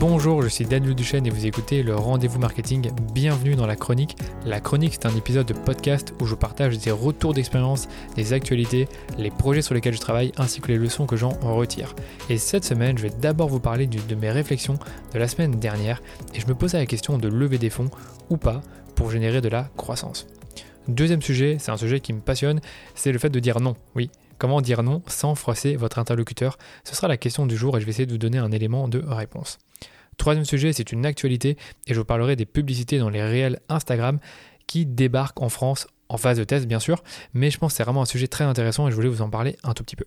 Bonjour, je suis Daniel Duchesne et vous écoutez le Rendez-vous Marketing. Bienvenue dans la chronique. La chronique, c'est un épisode de podcast où je partage des retours d'expérience, des actualités, les projets sur lesquels je travaille ainsi que les leçons que j'en retire. Et cette semaine, je vais d'abord vous parler de mes réflexions de la semaine dernière et je me posais la question de lever des fonds ou pas pour générer de la croissance. Deuxième sujet, c'est un sujet qui me passionne, c'est le fait de dire non. Oui, Comment dire non sans froisser votre interlocuteur? Ce sera la question du jour et je vais essayer de vous donner un élément de réponse. Troisième sujet, c'est une actualité et je vous parlerai des publicités dans les réels Instagram qui débarquent en France en phase de test bien sûr, mais je pense que c'est vraiment un sujet très intéressant et je voulais vous en parler un tout petit peu.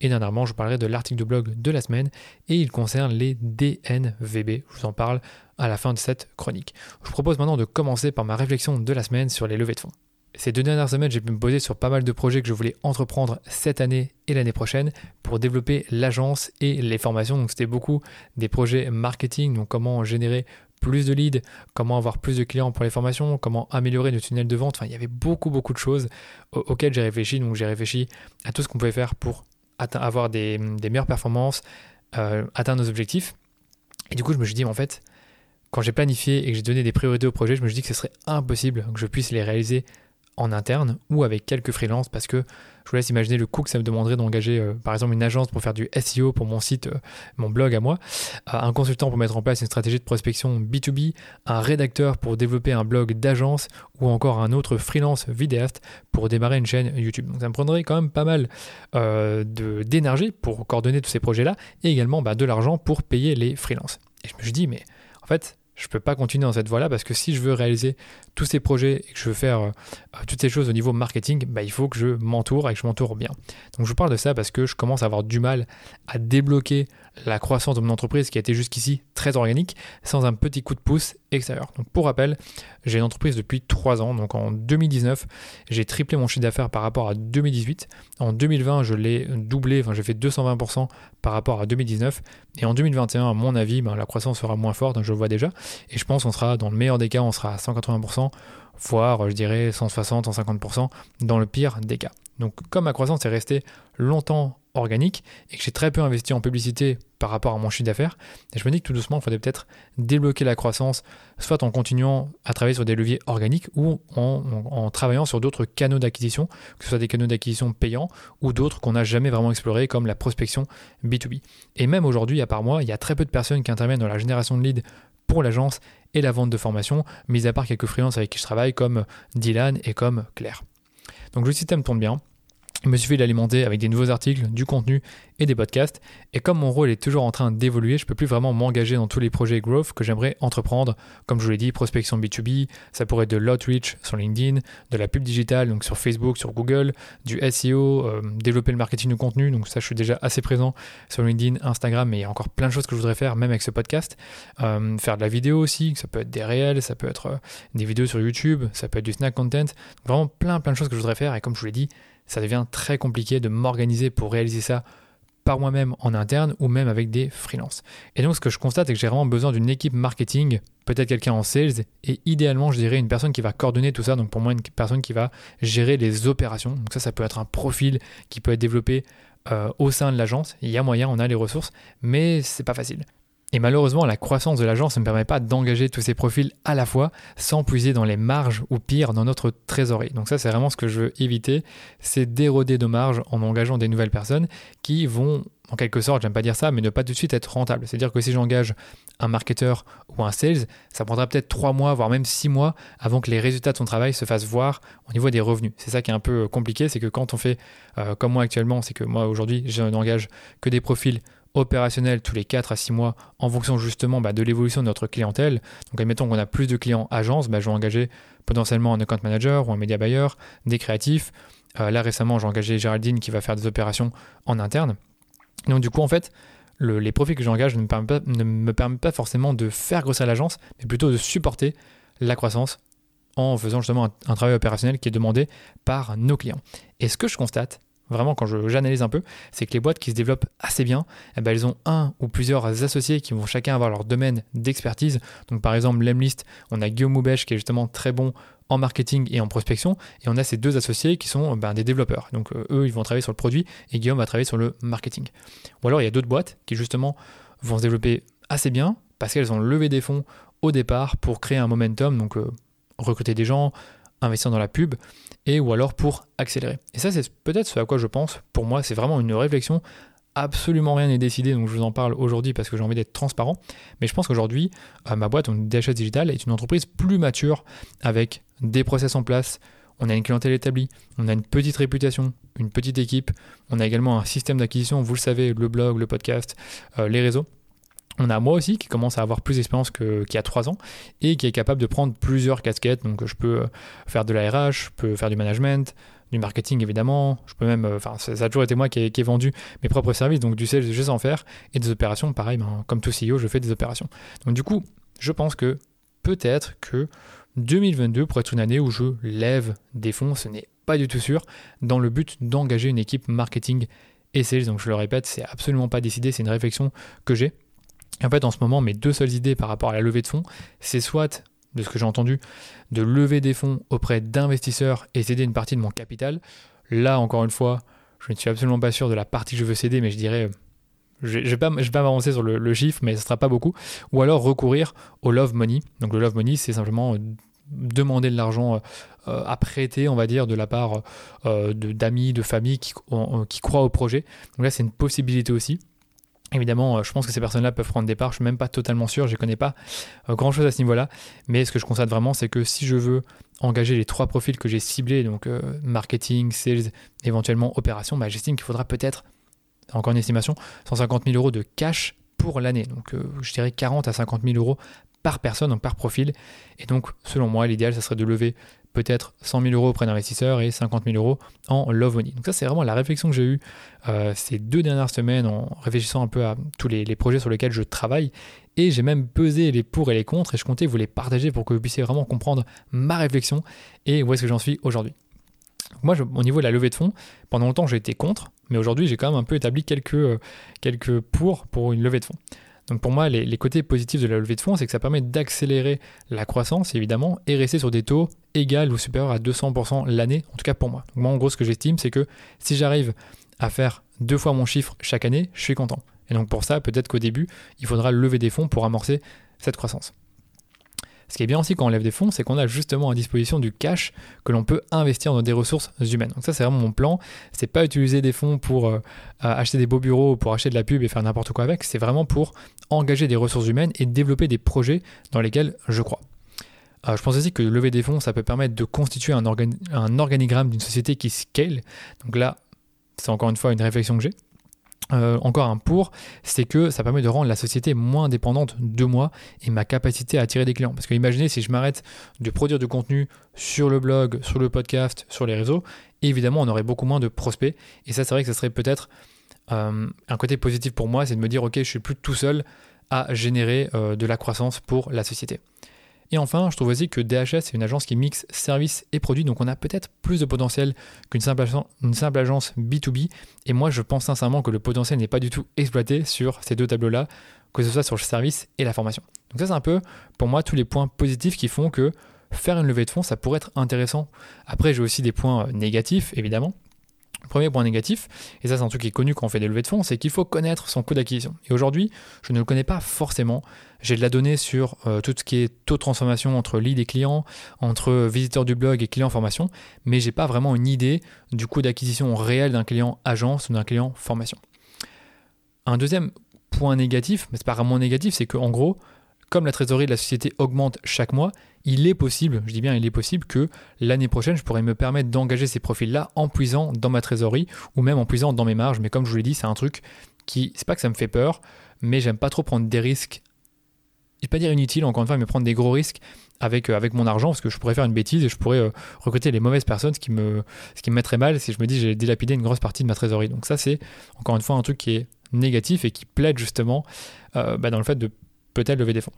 Et dernièrement, je vous parlerai de l'article de blog de la semaine et il concerne les DNVB. Je vous en parle à la fin de cette chronique. Je vous propose maintenant de commencer par ma réflexion de la semaine sur les levées de fonds. Ces deux dernières semaines, j'ai pu me poser sur pas mal de projets que je voulais entreprendre cette année et l'année prochaine pour développer l'agence et les formations. Donc c'était beaucoup des projets marketing, donc comment générer plus de leads, comment avoir plus de clients pour les formations, comment améliorer nos tunnels de vente. Enfin, il y avait beaucoup, beaucoup de choses auxquelles j'ai réfléchi. Donc j'ai réfléchi à tout ce qu'on pouvait faire pour avoir des, meilleures performances, euh, atteindre nos objectifs. Et du coup, je me suis dit, en fait, quand j'ai planifié et que j'ai donné des priorités au projet, je me suis dit que ce serait impossible que je puisse les réaliser en interne ou avec quelques freelances parce que je vous laisse imaginer le coût que ça me demanderait d'engager euh, par exemple une agence pour faire du SEO pour mon site, euh, mon blog à moi, euh, un consultant pour mettre en place une stratégie de prospection B2B, un rédacteur pour développer un blog d'agence ou encore un autre freelance vidéaste pour démarrer une chaîne YouTube. Donc ça me prendrait quand même pas mal d'énergie pour coordonner tous ces projets-là et également bah, de l'argent pour payer les freelances. Et je me suis dit mais en fait je ne peux pas continuer dans cette voie-là parce que si je veux réaliser tous ces projets et que je veux faire euh, toutes ces choses au niveau marketing, bah, il faut que je m'entoure et que je m'entoure bien. Donc je vous parle de ça parce que je commence à avoir du mal à débloquer la croissance de mon entreprise qui a été jusqu'ici très organique sans un petit coup de pouce extérieur. Pour rappel, j'ai une entreprise depuis 3 ans. Donc en 2019, j'ai triplé mon chiffre d'affaires par rapport à 2018. En 2020, je l'ai doublé, enfin j'ai fait 220% par rapport à 2019. Et en 2021, à mon avis, ben, la croissance sera moins forte, je le vois déjà. Et je pense qu'on sera, dans le meilleur des cas, on sera à 180%, voire je dirais 160, 150% dans le pire des cas. Donc comme ma croissance est restée longtemps organique et que j'ai très peu investi en publicité par rapport à mon chiffre d'affaires, je me dis que tout doucement, il faudrait peut-être débloquer la croissance, soit en continuant à travailler sur des leviers organiques ou en, travaillant sur d'autres canaux d'acquisition, que ce soit des canaux d'acquisition payants ou d'autres qu'on n'a jamais vraiment explorés comme la prospection B2B. Et même aujourd'hui, à part moi, il y a très peu de personnes qui interviennent dans la génération de leads pour l'agence et la vente de formation, mis à part quelques freelances avec qui je travaille comme Dylan et comme Claire. Donc le système tourne bien. Il me suffit d'alimenter avec des nouveaux articles, du contenu et des podcasts. Et comme mon rôle est toujours en train d'évoluer, je ne peux plus vraiment m'engager dans tous les projets growth que j'aimerais entreprendre. Comme je vous l'ai dit, prospection B2B, ça pourrait être de l'outreach sur LinkedIn, de la pub digitale, donc sur Facebook, sur Google, du SEO, euh, développer le marketing de contenu. Donc ça, je suis déjà assez présent sur LinkedIn, Instagram, mais il y a encore plein de choses que je voudrais faire, même avec ce podcast. Euh, faire de la vidéo aussi, ça peut être des réels, ça peut être euh, des vidéos sur YouTube, ça peut être du snack content. Vraiment plein plein de choses que je voudrais faire. Et comme je vous l'ai dit, ça devient très compliqué de m'organiser pour réaliser ça par moi-même en interne ou même avec des freelances. Et donc ce que je constate, c'est que j'ai vraiment besoin d'une équipe marketing, peut-être quelqu'un en sales, et idéalement je dirais une personne qui va coordonner tout ça, donc pour moi une personne qui va gérer les opérations. Donc ça, ça peut être un profil qui peut être développé euh, au sein de l'agence. Il y a moyen, on a les ressources, mais c'est pas facile. Et malheureusement, la croissance de l'agence ne me permet pas d'engager tous ces profils à la fois sans puiser dans les marges ou pire dans notre trésorerie. Donc ça, c'est vraiment ce que je veux éviter, c'est d'éroder nos marges en engageant des nouvelles personnes qui vont, en quelque sorte, j'aime pas dire ça, mais ne pas tout de suite être rentables. C'est-à-dire que si j'engage un marketeur ou un sales, ça prendra peut-être 3 mois, voire même 6 mois avant que les résultats de son travail se fassent voir au niveau des revenus. C'est ça qui est un peu compliqué, c'est que quand on fait euh, comme moi actuellement, c'est que moi aujourd'hui, je n'engage que des profils opérationnel tous les 4 à 6 mois en fonction justement bah, de l'évolution de notre clientèle. Donc admettons qu'on a plus de clients agences, bah, je vais engager potentiellement un account manager ou un media buyer, des créatifs. Euh, là récemment j'ai engagé Géraldine qui va faire des opérations en interne. Donc du coup en fait les profits que j'engage ne, ne, me permettent pas forcément de faire grossir l'agence, mais plutôt de supporter la croissance en faisant justement un travail opérationnel qui est demandé par nos clients. Et ce que je constate, vraiment quand j'analyse un peu, c'est que les boîtes qui se développent assez bien, eh ben, elles ont un ou plusieurs associés qui vont chacun avoir leur domaine d'expertise. Donc par exemple, Lemlist, on a Guillaume Moubèche qui est justement très bon en marketing et en prospection, et on a ces deux associés qui sont ben, des développeurs. Donc euh, eux, ils vont travailler sur le produit et Guillaume va travailler sur le marketing. Ou alors il y a d'autres boîtes qui justement vont se développer assez bien, parce qu'elles ont levé des fonds au départ pour créer un momentum, donc euh, recruter des gens, investir dans la pub, et ou alors pour accélérer. Et ça, c'est peut-être ce à quoi je pense. Pour moi, c'est vraiment une réflexion. Absolument rien n'est décidé, donc je vous en parle aujourd'hui parce que j'ai envie d'être transparent. Mais je pense qu'aujourd'hui, euh, ma boîte, DHS Digital, est une entreprise plus mature avec des process en place. On a une clientèle établie, on a une petite réputation, une petite équipe. On a également un système d'acquisition, vous le savez, le blog, le podcast, euh, les réseaux. On a moi aussi qui commence à avoir plus d'expérience qu'il y a trois ans et qui est capable de prendre plusieurs casquettes. Donc je peux faire de la RH, je peux faire du management, du marketing évidemment. Je peux même, enfin ça, a toujours été moi qui ai, vendu mes propres services, donc du sales je sais en faire et des opérations. Pareil, ben, comme tout CEO, je fais des opérations. Donc du coup, je pense que peut-être que 2022 pourrait être une année où je lève des fonds, ce n'est pas du tout sûr, dans le but d'engager une équipe marketing et sales. Donc je le répète, c'est absolument pas décidé, c'est une réflexion que j'ai. En fait, en ce moment, mes deux seules idées par rapport à la levée de fonds, c'est soit, de ce que j'ai entendu, de lever des fonds auprès d'investisseurs et céder une partie de mon capital. Là, encore une fois, je ne suis absolument pas sûr de la partie que je veux céder, mais je dirais, je ne vais pas, m'avancer sur le, chiffre, mais ce ne sera pas beaucoup. Ou alors recourir au love money. Donc le love money, c'est simplement demander de l'argent euh, à prêter, on va dire, de la part euh, d'amis, de, familles qui croient au projet. Donc là, c'est une possibilité aussi. Évidemment, euh, je pense que ces personnes-là peuvent prendre des parts, je ne suis même pas totalement sûr, je ne connais pas euh, grand-chose à ce niveau-là, mais ce que je constate vraiment, c'est que si je veux engager les trois profils que j'ai ciblés, donc euh, marketing, sales, éventuellement opération, bah, j'estime qu'il faudra peut-être, encore une estimation, 150 000 euros de cash pour l'année. Donc je dirais 40 à 50 000 euros par personne, donc par profil. Et donc, selon moi, l'idéal, ça serait de lever peut-être 100 000 euros auprès d'investisseurs et 50 000 euros en love money. Donc ça, c'est vraiment la réflexion que j'ai eue euh, ces deux dernières semaines en réfléchissant un peu à tous les, projets sur lesquels je travaille. Et j'ai même pesé les pour et les contre et je comptais vous les partager pour que vous puissiez vraiment comprendre ma réflexion et où est-ce que j'en suis aujourd'hui. Moi, au niveau de la levée de fonds, pendant longtemps, j'ai été contre, mais aujourd'hui, j'ai quand même un peu établi quelques, euh, quelques pour pour une levée de fonds. Donc pour moi, les, côtés positifs de la levée de fonds, c'est que ça permet d'accélérer la croissance, évidemment, et rester sur des taux égaux ou supérieurs à 200% l'année, en tout cas pour moi. Donc moi, en gros, ce que j'estime, c'est que si j'arrive à faire deux fois mon chiffre chaque année, je suis content. Et donc pour ça, peut-être qu'au début, il faudra lever des fonds pour amorcer cette croissance. Ce qui est bien aussi quand on lève des fonds, c'est qu'on a justement à disposition du cash que l'on peut investir dans des ressources humaines. Donc ça, c'est vraiment mon plan. C'est pas utiliser des fonds pour euh, acheter des beaux bureaux, pour acheter de la pub et faire n'importe quoi avec. C'est vraiment pour engager des ressources humaines et développer des projets dans lesquels je crois. Euh, je pense aussi que lever des fonds, ça peut permettre de constituer un, un organigramme d'une société qui scale. Donc là, c'est encore une fois une réflexion que j'ai. Euh, encore un pour, c'est que ça permet de rendre la société moins dépendante de moi et ma capacité à attirer des clients. Parce que imaginez si je m'arrête de produire du contenu sur le blog, sur le podcast, sur les réseaux, évidemment on aurait beaucoup moins de prospects. Et ça c'est vrai que ça serait peut-être euh, un côté positif pour moi, c'est de me dire ok je suis plus tout seul à générer euh, de la croissance pour la société. Et enfin, je trouve aussi que DHS est une agence qui mixe services et produits, donc on a peut-être plus de potentiel qu'une simple, simple, agence B2B. Et moi, je pense sincèrement que le potentiel n'est pas du tout exploité sur ces deux tableaux-là, que ce soit sur le service et la formation. Donc ça, c'est un peu, pour moi, tous les points positifs qui font que faire une levée de fonds, ça pourrait être intéressant. Après, j'ai aussi des points négatifs, évidemment. Premier point négatif, et ça c'est un truc qui est connu quand on fait des levées de fonds, c'est qu'il faut connaître son coût d'acquisition. Et aujourd'hui, je ne le connais pas forcément. J'ai de la donnée sur euh, tout ce qui est taux de transformation entre lead et clients, entre visiteurs du blog et clients formation, mais j'ai pas vraiment une idée du coût d'acquisition réel d'un client agence ou d'un client formation. Un deuxième point négatif, mais c'est pas vraiment négatif, c'est qu'en gros, comme la trésorerie de la société augmente chaque mois, il est possible, je dis bien il est possible que l'année prochaine, je pourrais me permettre d'engager ces profils-là en puisant dans ma trésorerie ou même en puisant dans mes marges. Mais comme je vous l'ai dit, c'est un truc qui, c'est pas que ça me fait peur, mais j'aime pas trop prendre des risques. Je vais pas dire inutile, encore une fois, mais prendre des gros risques avec, euh, mon argent parce que je pourrais faire une bêtise et je pourrais euh, recruter les mauvaises personnes, ce qui, me, ce mettrait mal si je me dis j'ai dilapidé une grosse partie de ma trésorerie. Donc ça, c'est encore une fois un truc qui est négatif et qui plaide justement euh, bah, dans le fait de peut-être lever des fonds.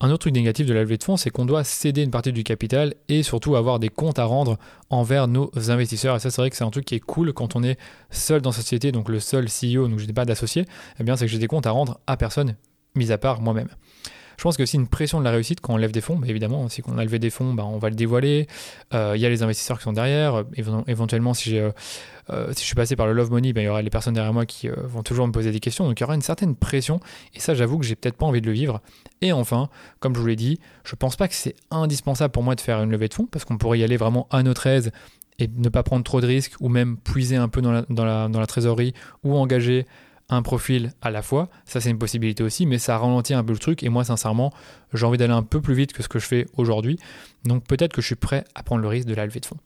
Un autre truc négatif de la levée de fonds, c'est qu'on doit céder une partie du capital et surtout avoir des comptes à rendre envers nos investisseurs. Et ça, c'est vrai que c'est un truc qui est cool quand on est seul dans sa société, donc le seul CEO, donc je n'ai pas d'associé, eh bien, c'est que j'ai des comptes à rendre à personne, mis à part moi-même. Je pense qu'il y a aussi une pression de la réussite quand on lève des fonds. Évidemment, si on a levé des fonds, bah, on va le dévoiler. Euh, il y a les investisseurs qui sont derrière. Éventuellement, si, euh, si je suis passé par le Love Money, bah, il y aura les personnes derrière moi qui vont toujours me poser des questions. Donc il y aura une certaine pression. Et ça, j'avoue que j'ai peut-être pas envie de le vivre. Et enfin, comme je vous l'ai dit, je pense pas que c'est indispensable pour moi de faire une levée de fonds parce qu'on pourrait y aller vraiment à notre aise et ne pas prendre trop de risques ou même puiser un peu dans la trésorerie ou engager un profil à la fois. Ça, c'est une possibilité aussi, mais ça ralentit un peu le truc. Et moi, sincèrement, j'ai envie d'aller un peu plus vite que ce que je fais aujourd'hui. Donc peut-être que je suis prêt à prendre le risque de la levée de fonds.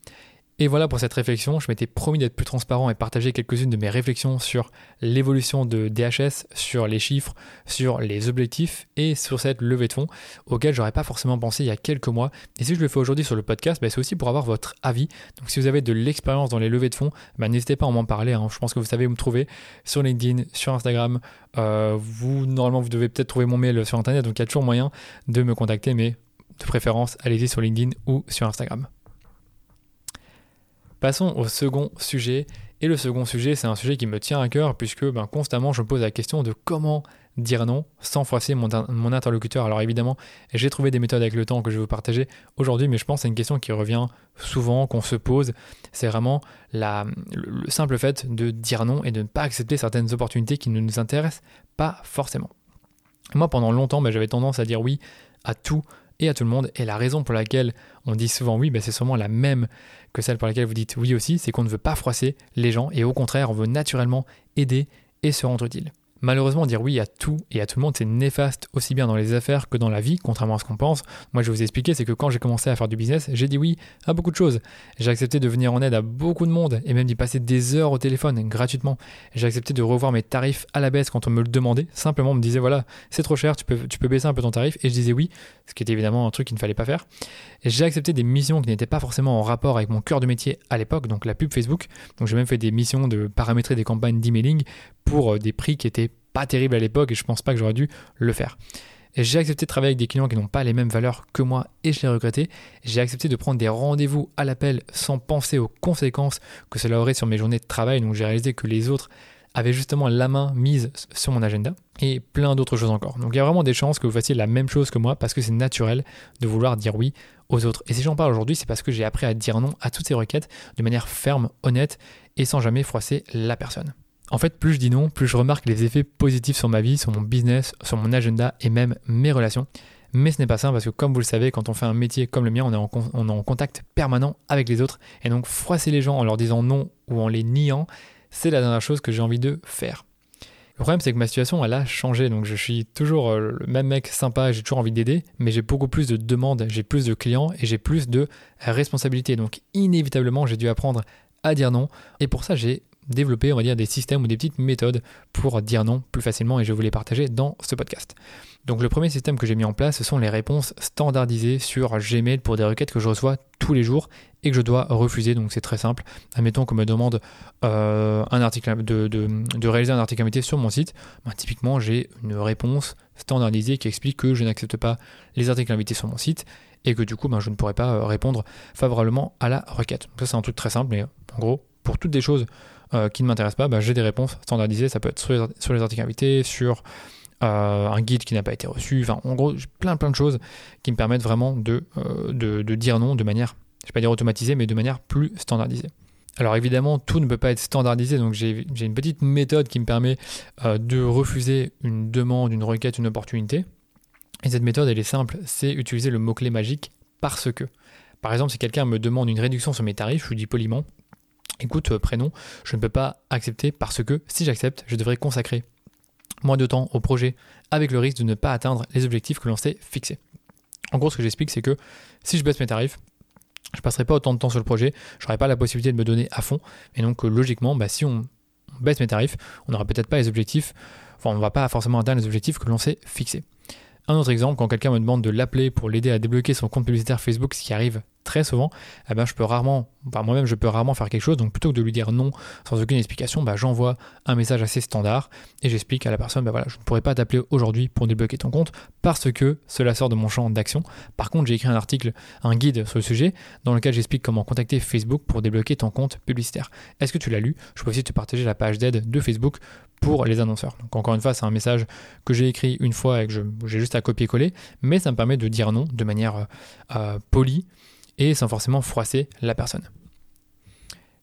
Et voilà pour cette réflexion. Je m'étais promis d'être plus transparent et partager quelques-unes de mes réflexions sur l'évolution de DHS, sur les chiffres, sur les objectifs et sur cette levée de fonds auquel j'aurais pas forcément pensé il y a quelques mois. Et si je le fais aujourd'hui sur le podcast, bah, c'est aussi pour avoir votre avis. Donc si vous avez de l'expérience dans les levées de fonds, bah, n'hésitez pas à m'en parler. Hein. Je pense que vous savez où me trouver sur LinkedIn, sur Instagram. Euh, vous normalement vous devez peut-être trouver mon mail sur internet, donc il y a toujours moyen de me contacter, mais de préférence allez-y sur LinkedIn ou sur Instagram. Passons au second sujet. Et le second sujet, c'est un sujet qui me tient à cœur puisque ben, constamment je me pose la question de comment dire non sans froisser mon, interlocuteur. Alors évidemment, j'ai trouvé des méthodes avec le temps que je vais vous partager aujourd'hui, mais je pense que c'est une question qui revient souvent, qu'on se pose. C'est vraiment le simple fait de dire non et de ne pas accepter certaines opportunités qui ne nous intéressent pas forcément. Moi, pendant longtemps, ben, j'avais tendance à dire oui à tout et à tout le monde. Et la raison pour laquelle on dit souvent oui, ben, c'est sûrement la même que celle pour laquelle vous dites oui aussi, c'est qu'on ne veut pas froisser les gens et au contraire, on veut naturellement aider et se rendre utile. Malheureusement, dire oui à tout et à tout le monde, c'est néfaste aussi bien dans les affaires que dans la vie, contrairement à ce qu'on pense. Moi, je vais vous expliquer, c'est que quand j'ai commencé à faire du business, j'ai dit oui à beaucoup de choses. J'ai accepté de venir en aide à beaucoup de monde et même d'y passer des heures au téléphone gratuitement. J'ai accepté de revoir mes tarifs à la baisse quand on me le demandait. Simplement, on me disait voilà, c'est trop cher, tu peux, tu peux baisser un peu ton tarif. Et je disais oui, ce qui était évidemment un truc qu'il ne fallait pas faire. J'ai accepté des missions qui n'étaient pas forcément en rapport avec mon cœur de métier à l'époque, donc la pub Facebook. Donc j'ai même fait des missions de paramétrer des campagnes d'emailing pour euh, des prix qui étaient pas terrible à l'époque et je pense pas que j'aurais dû le faire. J'ai accepté de travailler avec des clients qui n'ont pas les mêmes valeurs que moi et je l'ai regretté. J'ai accepté de prendre des rendez-vous à l'appel sans penser aux conséquences que cela aurait sur mes journées de travail. Donc j'ai réalisé que les autres avaient justement la main mise sur mon agenda et plein d'autres choses encore. Donc il y a vraiment des chances que vous fassiez la même chose que moi parce que c'est naturel de vouloir dire oui aux autres. Et si j'en parle aujourd'hui, c'est parce que j'ai appris à dire non à toutes ces requêtes de manière ferme, honnête et sans jamais froisser la personne. En fait, plus je dis non, plus je remarque les effets positifs sur ma vie, sur mon business, sur mon agenda et même mes relations. Mais ce n'est pas ça parce que comme vous le savez, quand on fait un métier comme le mien, on est, en, contact permanent avec les autres. Et donc froisser les gens en leur disant non ou en les niant, c'est la dernière chose que j'ai envie de faire. Le problème, c'est que ma situation, elle a changé. Donc, je suis toujours euh, le même mec sympa, j'ai toujours envie d'aider, mais j'ai beaucoup plus de demandes, j'ai plus de clients et j'ai plus de responsabilités. Donc, inévitablement, j'ai dû apprendre à dire non. Et pour ça, j'ai développer, on va dire, des systèmes ou des petites méthodes pour dire non plus facilement et je vous les partager dans ce podcast. Donc le premier système que j'ai mis en place, ce sont les réponses standardisées sur Gmail pour des requêtes que je reçois tous les jours et que je dois refuser. Donc c'est très simple. Admettons qu'on me demande euh, un article de, de, réaliser un article invité sur mon site. Ben, typiquement, j'ai une réponse standardisée qui explique que je n'accepte pas les articles invités sur mon site et que du coup, ben, je ne pourrais pas euh, répondre favorablement à la requête. Donc ça, c'est un truc très simple, mais en gros, pour toutes des choses euh, qui ne m'intéressent pas, bah, j'ai des réponses standardisées. Ça peut être sur les, articles invités, sur euh, un guide qui n'a pas été reçu. Enfin, en gros, plein plein de choses qui me permettent vraiment de, euh, de, dire non de manière, je ne vais pas dire automatisée, mais de manière plus standardisée. Alors évidemment, tout ne peut pas être standardisé, donc j'ai une petite méthode qui me permet de refuser une demande, une requête, une opportunité. Et cette méthode, elle est simple, c'est utiliser le mot-clé magique parce que. Par exemple, si quelqu'un me demande une réduction sur mes tarifs, je lui dis poliment, écoute, euh, prénom, je ne peux pas accepter parce que si j'accepte, je devrais consacrer moins de temps au projet avec le risque de ne pas atteindre les objectifs que l'on s'est fixés. En gros, ce que j'explique, c'est que si je baisse mes tarifs, je ne passerai pas autant de temps sur le projet, je n'aurai pas la possibilité de me donner à fond. Et donc, euh, logiquement, bah, si on baisse mes tarifs, on n'aura peut-être pas les objectifs, enfin, on ne va pas forcément atteindre les objectifs que l'on s'est fixés. Un autre exemple, quand quelqu'un me demande de l'appeler pour l'aider à débloquer son compte publicitaire Facebook, ce qui arrive très souvent, eh ben, je peux rarement, moi-même, je peux rarement faire quelque chose. Donc, plutôt que de lui dire non sans aucune explication, bah, j'envoie un message assez standard et j'explique à la personne, bah, voilà, je ne pourrais pas t'appeler aujourd'hui pour débloquer ton compte parce que cela sort de mon champ d'action. Par contre, j'ai écrit un article, un guide sur le sujet dans lequel j'explique comment contacter Facebook pour débloquer ton compte publicitaire. Est-ce que tu l'as lu? Je peux aussi te partager la page d'aide de Facebook pour les annonceurs. Donc encore une fois, c'est un message que j'ai écrit une fois et que j'ai juste à copier-coller, mais ça me permet de dire non de manière euh, euh, polie et sans forcément froisser la personne.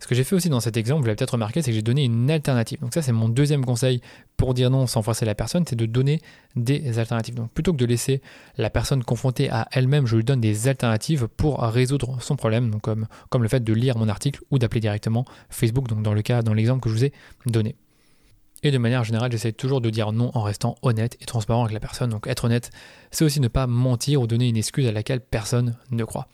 Ce que j'ai fait aussi dans cet exemple, vous l'avez peut-être remarqué, c'est que j'ai donné une alternative. Donc ça, c'est mon deuxième conseil pour dire non sans froisser la personne, c'est de donner des alternatives. Donc plutôt que de laisser la personne confrontée à elle-même, je lui donne des alternatives pour résoudre son problème, donc comme, comme le fait de lire mon article ou d'appeler directement Facebook, donc dans le cas, dans l'exemple que je vous ai donné. Et de manière générale, j'essaie toujours de dire non en restant honnête et transparent avec la personne. Donc être honnête, c'est aussi ne pas mentir ou donner une excuse à laquelle personne ne croit.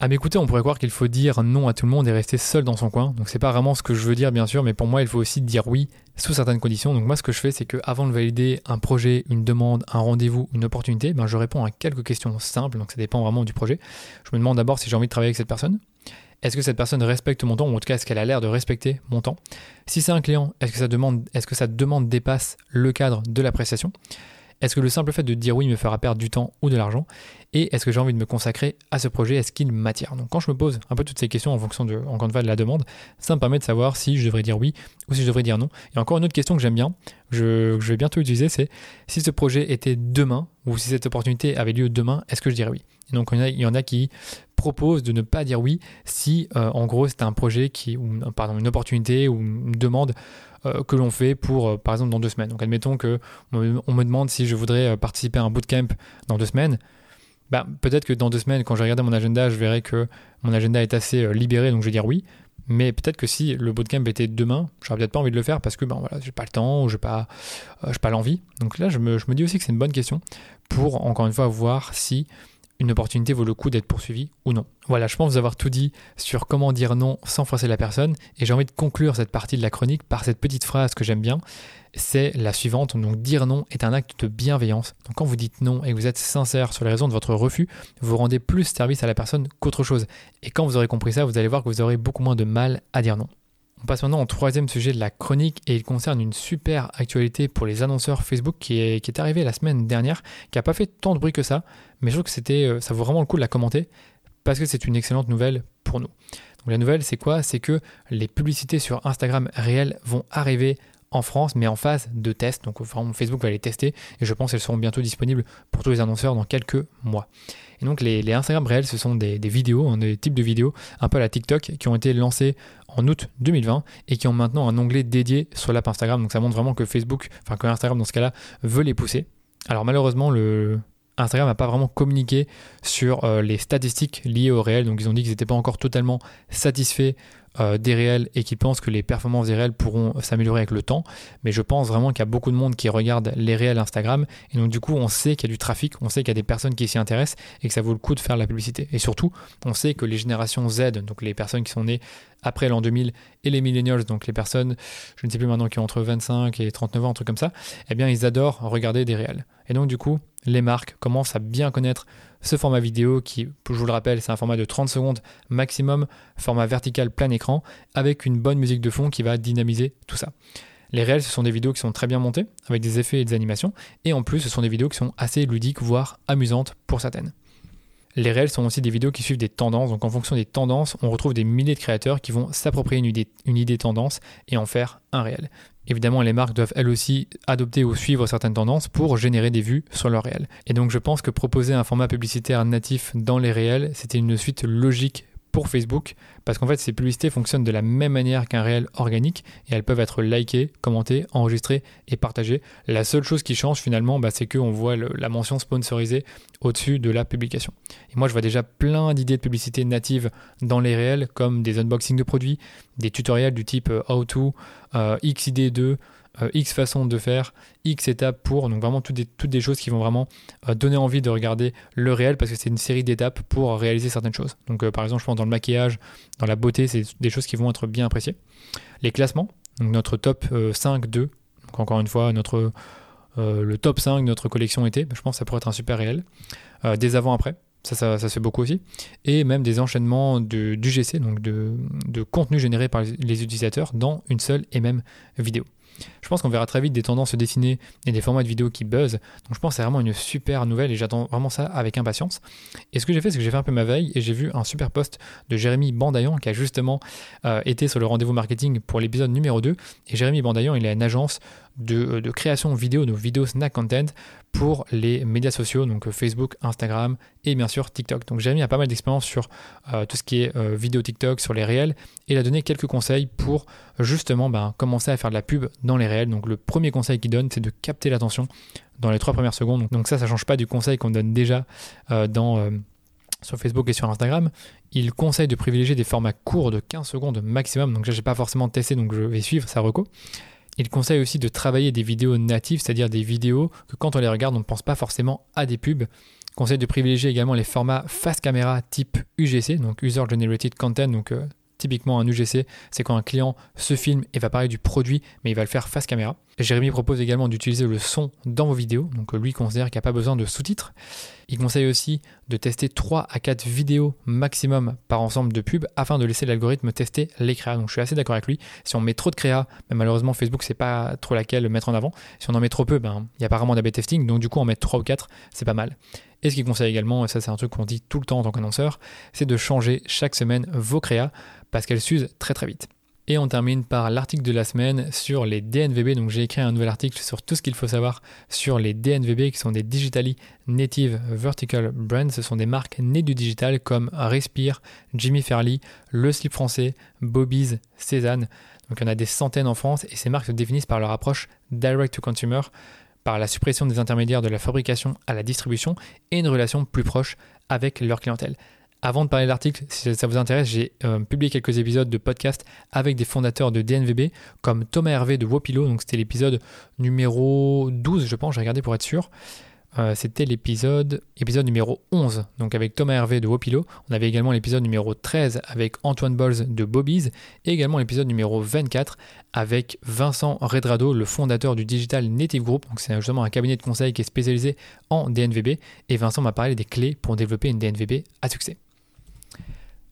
À m'écouter, on pourrait croire qu'il faut dire non à tout le monde et rester seul dans son coin. Donc c'est pas vraiment ce que je veux dire bien sûr, mais pour moi il faut aussi dire oui sous certaines conditions. Donc moi ce que je fais c'est que avant de valider un projet, une demande, un rendez-vous, une opportunité, ben, je réponds à quelques questions simples. Donc ça dépend vraiment du projet. Je me demande d'abord si j'ai envie de travailler avec cette personne. Est-ce que cette personne respecte mon temps, ou en tout cas est-ce qu'elle a l'air de respecter mon temps? Si c'est un client, est-ce que, sa demande, est-ce que sa demande dépasse le cadre de l'appréciation? Est-ce que le simple fait de dire oui me fera perdre du temps ou de l'argent? Et est-ce que j'ai envie de me consacrer à ce projet? Est-ce qu'il m'attire? Donc quand je me pose un peu toutes ces questions en fonction de, encore une fois, de la demande, ça me permet de savoir si je devrais dire oui ou si je devrais dire non. Et encore une autre question que j'aime bien, je, je vais bientôt utiliser, c'est si ce projet était demain, ou si cette opportunité avait lieu demain, est-ce que je dirais oui? Et donc il y, il y en a qui propose de ne pas dire oui si euh, en gros c'est un projet qui ou pardon une opportunité ou une demande euh, que l'on fait pour euh, par exemple dans deux semaines. Donc admettons que on me demande si je voudrais participer à un bootcamp dans deux semaines. Bah, peut-être que dans deux semaines, quand je regarde mon agenda, je verrai que mon agenda est assez libéré, donc je vais dire oui. Mais peut-être que si le bootcamp était demain, j'aurais peut-être pas envie de le faire parce que ben voilà, j'ai pas le temps ou j'ai pas, pas l'envie. Donc là, je me, je me dis aussi que c'est une bonne question pour encore une fois voir si une opportunité vaut le coup d'être poursuivie ou non. Voilà, je pense vous avoir tout dit sur comment dire non sans forcer la personne et j'ai envie de conclure cette partie de la chronique par cette petite phrase que j'aime bien. C'est la suivante, donc dire non est un acte de bienveillance. Donc quand vous dites non et que vous êtes sincère sur les raisons de votre refus, vous rendez plus service à la personne qu'autre chose. Et quand vous aurez compris ça, vous allez voir que vous aurez beaucoup moins de mal à dire non. On passe maintenant au troisième sujet de la chronique et il concerne une super actualité pour les annonceurs Facebook qui est, arrivée la semaine dernière, qui n'a pas fait tant de bruit que ça, mais je trouve que c'était, euh, ça vaut vraiment le coup de la commenter parce que c'est une excellente nouvelle pour nous. Donc la nouvelle c'est quoi? C'est que les publicités sur Instagram réelles vont arriver en France, mais en phase de test. Donc Facebook va les tester et je pense qu'elles seront bientôt disponibles pour tous les annonceurs dans quelques mois. Et donc les, Instagram réels, ce sont des, vidéos, hein, des types de vidéos, un peu à la TikTok, qui ont été lancées en août 2020 et qui ont maintenant un onglet dédié sur l'app Instagram. Donc ça montre vraiment que Facebook, enfin que Instagram dans ce cas-là, veut les pousser. Alors malheureusement, le, Instagram n'a pas vraiment communiqué sur euh, les statistiques liées au réel. Donc ils ont dit qu'ils n'étaient pas encore totalement satisfaits euh, des réels et qu'ils pensent que les performances des réels pourront s'améliorer avec le temps. Mais je pense vraiment qu'il y a beaucoup de monde qui regarde les réels Instagram. Et donc du coup, on sait qu'il y a du trafic, on sait qu'il y a des personnes qui s'y intéressent et que ça vaut le coup de faire la publicité. Et surtout, on sait que les générations Z, donc les personnes qui sont nées après l'an 2000 et les millennials, donc les personnes, je ne sais plus maintenant, qui ont entre 25 et 39 ans, un truc comme ça, eh bien ils adorent regarder des réels. Et donc du coup, les marques commencent à bien connaître ce format vidéo qui, je vous le rappelle, c'est un format de 30 secondes maximum, format vertical plein écran, avec une bonne musique de fond qui va dynamiser tout ça. Les réels, ce sont des vidéos qui sont très bien montées, avec des effets et des animations, et en plus, ce sont des vidéos qui sont assez ludiques, voire amusantes pour certaines. Les réels sont aussi des vidéos qui suivent des tendances, donc en fonction des tendances, on retrouve des milliers de créateurs qui vont s'approprier une idée, une idée tendance et en faire un réel. Évidemment, les marques doivent elles aussi adopter ou suivre certaines tendances pour générer des vues sur leur réel. Et donc je pense que proposer un format publicitaire natif dans les réels, c'était une suite logique pour Facebook, parce qu'en fait ces publicités fonctionnent de la même manière qu'un réel organique, et elles peuvent être likées, commentées, enregistrées et partagées. La seule chose qui change finalement, bah, c'est qu'on voit la mention sponsorisée au-dessus de la publication. Et moi je vois déjà plein d'idées de publicité natives dans les réels, comme des unboxings de produits, des tutoriels du type euh, How to, euh, XID2, euh, X façons de faire, X étapes pour, donc vraiment toutes des, choses qui vont vraiment euh, donner envie de regarder le réel parce que c'est une série d'étapes pour réaliser certaines choses. Donc euh, par exemple, je pense dans le maquillage, dans la beauté, c'est des choses qui vont être bien appréciées. Les classements, donc notre top 5, 2, donc encore une fois, notre, le top 5 de notre collection été, je pense que ça pourrait être un super réel. des avant-après, Ça, ça, se fait beaucoup aussi. Et même des enchaînements d'UGC, donc de, de contenu généré par les utilisateurs dans une seule et même vidéo. Je pense qu'on verra très vite des tendances se dessiner et des formats de vidéos qui buzzent. Donc je pense que c'est vraiment une super nouvelle et j'attends vraiment ça avec impatience. Et ce que j'ai fait, c'est que j'ai fait un peu ma veille et j'ai vu un super post de Jérémy Bandayan qui a justement euh, été sur le rendez-vous marketing pour l'épisode numéro 2. Et Jérémy Bandayan, il a une agence de, de, création vidéo, de vidéos snack content pour les médias sociaux, donc Facebook, Instagram et bien sûr TikTok. Donc Jérémy a pas mal d'expérience sur euh, tout ce qui est euh, vidéo TikTok, sur les réels, et il a donné quelques conseils pour justement ben, commencer à faire de la pub dans les réels. Donc le premier conseil qu'il donne, c'est de capter l'attention dans les trois premières secondes. Donc ça, ça change pas du conseil qu'on donne déjà euh, sur Facebook et sur Instagram, il conseille de privilégier des formats courts de 15 secondes maximum. Donc, je n'ai pas forcément testé, donc je vais suivre sa reco. Il conseille aussi de travailler des vidéos natives, c'est-à-dire des vidéos que quand on les regarde, on ne pense pas forcément à des pubs. Il conseille de privilégier également les formats face caméra type UGC, donc User Generated Content, donc euh, Typiquement, un UGC, c'est quand un client se filme et va parler du produit, mais il va le faire face caméra. Jérémy propose également d'utiliser le son dans vos vidéos, donc lui considère qu'il n'y a pas besoin de sous-titres. Il conseille aussi de tester 3 à 4 vidéos maximum par ensemble de pubs afin de laisser l'algorithme tester les créas. Donc je suis assez d'accord avec lui. Si on met trop de créas, mais malheureusement Facebook c'est pas trop laquelle mettre en avant. Si on en met trop peu, ben il y a apparemment d'AB testing, donc du coup en mettre 3 ou 4, c'est pas mal. Et ce qu'il conseille également, et ça c'est un truc qu'on dit tout le temps en tant qu'annonceur, c'est de changer chaque semaine vos créas parce qu'elles s'usent très très vite. Et on termine par l'article de la semaine sur les DNVB. Donc j'ai écrit un nouvel article sur tout ce qu'il faut savoir sur les DNVB qui sont des Digitally Native Vertical Brands. Ce sont des marques nées du digital comme Respire, Jimmy Fairly, Le Slip Français, Bobby's, Cézanne. Donc il y en a des centaines en France et ces marques se définissent par leur approche direct to consumer, par la suppression des intermédiaires de la fabrication à la distribution et une relation plus proche avec leur clientèle. Avant de parler de l'article, si ça vous intéresse, j'ai euh, publié quelques épisodes de podcast avec des fondateurs de DNVB, comme Thomas Hervé de Wopilo, donc c'était l'épisode numéro 12, je pense, j'ai regardé pour être sûr. Euh, c'était l'épisode épisode numéro 11, donc avec Thomas Hervé de Wopilo. On avait également l'épisode numéro 13 avec Antoine Bolz de Bobby's, et également l'épisode numéro 24 avec Vincent Redrado, le fondateur du Digital Native Group. Donc c'est justement un cabinet de conseil qui est spécialisé en DNVB, et Vincent m'a parlé des clés pour développer une DNVB à succès.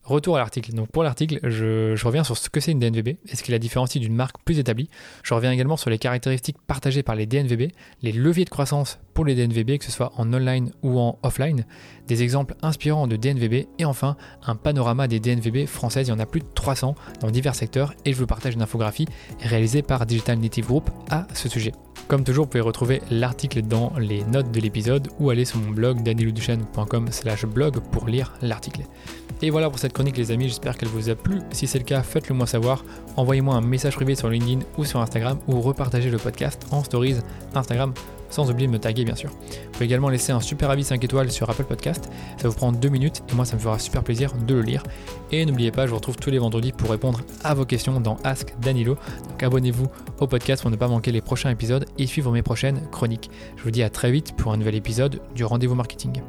Retour à l'article. Donc pour l'article, je, reviens sur ce que c'est une DNVB et ce qui la différencie d'une marque plus établie. Je reviens également sur les caractéristiques partagées par les DNVB, les leviers de croissance pour les DNVB, que ce soit en online ou en offline, des exemples inspirants de DNVB et enfin un panorama des DNVB françaises. Il y en a plus de 300 dans divers secteurs et je vous partage une infographie réalisée par Digital Native Group à ce sujet. Comme toujours, vous pouvez retrouver l'article dans les notes de l'épisode ou aller sur mon blog danilouduchesne.com slash blog pour lire l'article. Et voilà pour cette chronique les amis, j'espère qu'elle vous a plu. Si c'est le cas, faites-le moi savoir. Envoyez-moi un message privé sur LinkedIn ou sur Instagram ou repartagez le podcast en stories Instagram sans oublier de me taguer bien sûr. Vous pouvez également laisser un super avis 5 étoiles sur Apple Podcast, ça vous prend 2 minutes et moi ça me fera super plaisir de le lire. Et n'oubliez pas, je vous retrouve tous les vendredis pour répondre à vos questions dans Ask Danilo. Donc abonnez-vous au podcast pour ne pas manquer les prochains épisodes et suivre mes prochaines chroniques. Je vous dis à très vite pour un nouvel épisode du Rendez-vous Marketing.